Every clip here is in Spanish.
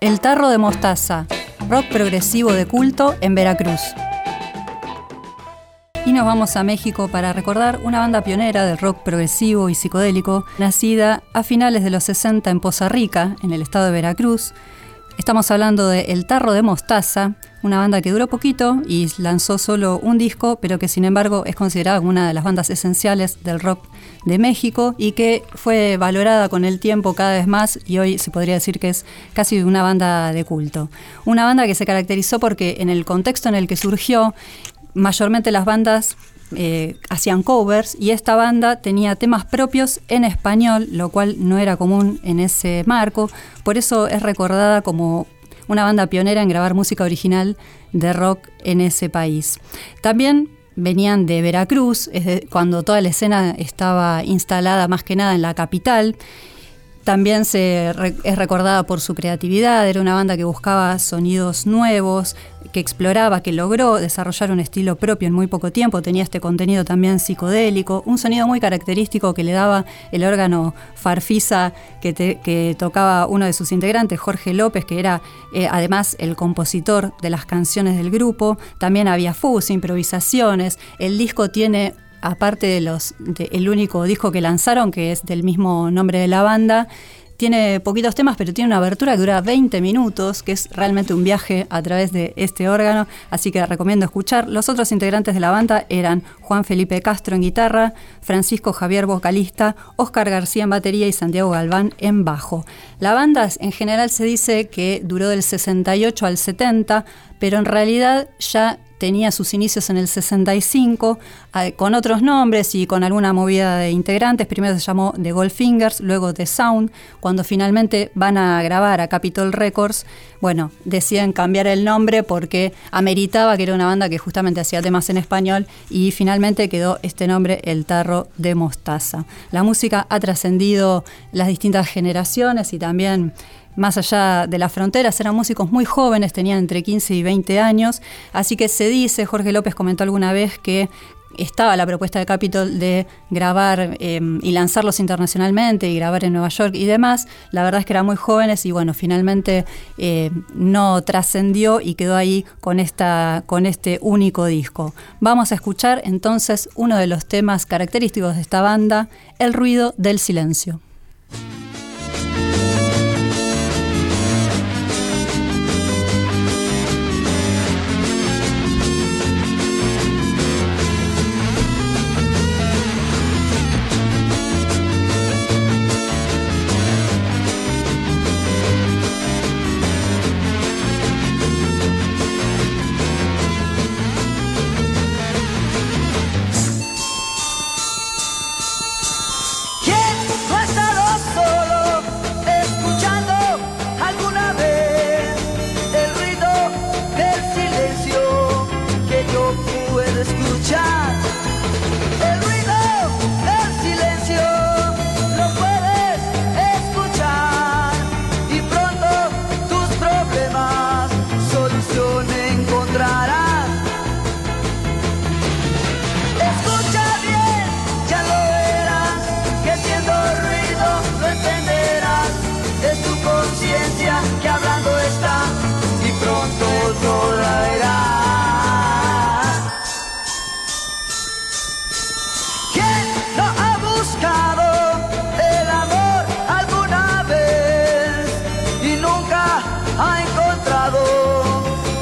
El Tarro de Mostaza, rock progresivo de culto en Veracruz. Y nos vamos a México para recordar una banda pionera del rock progresivo y psicodélico, nacida a finales de los 60 en Poza Rica, en el estado de Veracruz, Estamos hablando de El Tarro de Mostaza, una banda que duró poquito y lanzó solo un disco, pero que sin embargo es considerada una de las bandas esenciales del rock de México y que fue valorada con el tiempo cada vez más y hoy se podría decir que es casi una banda de culto. Una banda que se caracterizó porque en el contexto en el que surgió, mayormente las bandas eh, hacían covers y esta banda tenía temas propios en español, lo cual no era común en ese marco. Por eso es recordada como una banda pionera en grabar música original de rock en ese país. También venían de Veracruz, cuando toda la escena estaba instalada más que nada en la capital. También se es recordada por su creatividad, era una banda que buscaba sonidos nuevos, que exploraba, que logró desarrollar un estilo propio en muy poco tiempo, tenía este contenido también psicodélico, un sonido muy característico que le daba el órgano farfisa que, tocaba uno de sus integrantes, Jorge López, que era eh, además el compositor de las canciones del grupo, también había fuzz, improvisaciones, el disco tiene aparte de los el único disco que lanzaron, que es del mismo nombre de la banda, tiene poquitos temas, pero tiene una abertura que dura 20 minutos, que es realmente un viaje a través de este órgano, así que recomiendo escuchar. Los otros integrantes de la banda eran Juan Felipe Castro en guitarra, Francisco Javier vocalista, Oscar García en batería y Santiago Galván en bajo. La banda en general se dice que duró del 68 al 70, pero en realidad ya tenía sus inicios en el 65 con otros nombres y con alguna movida de integrantes. Primero se llamó The Goldfingers, luego The Sound. Cuando finalmente van a grabar a Capitol Records, bueno, deciden cambiar el nombre porque ameritaba que era una banda que justamente hacía temas en español y finalmente quedó este nombre, El Tarro de Mostaza. La música ha trascendido las distintas generaciones y también más allá de las fronteras, eran músicos muy jóvenes, tenían entre 15 y 20 años, así que se dice, Jorge López comentó alguna vez que estaba la propuesta de Capitol de grabar em, y lanzarlos internacionalmente y grabar en Nueva York y demás. La verdad es que eran muy jóvenes y bueno, finalmente eh, no trascendió y quedó ahí con, esta, con este único disco. Vamos a escuchar entonces uno de los temas característicos de esta banda, El ruido del silencio.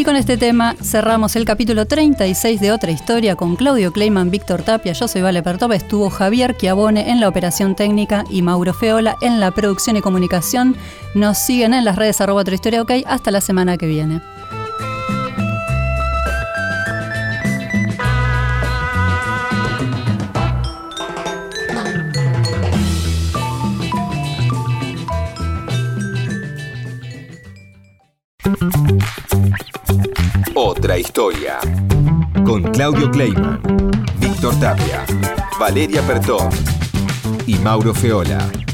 Y con este tema cerramos el capítulo 36 de Otra Historia con Claudio Kleiman, Víctor Tapia, yo soy Vale Pertova, estuvo Javier Chiavone en la operación técnica y Mauro Feola en la producción y comunicación. Nos siguen en las redes arroba Otra Historia OK. Hasta la semana que viene. Otra historia. Con Claudio Kleiman, Víctor Tapia, Valeria Pertón y Mauro Feola.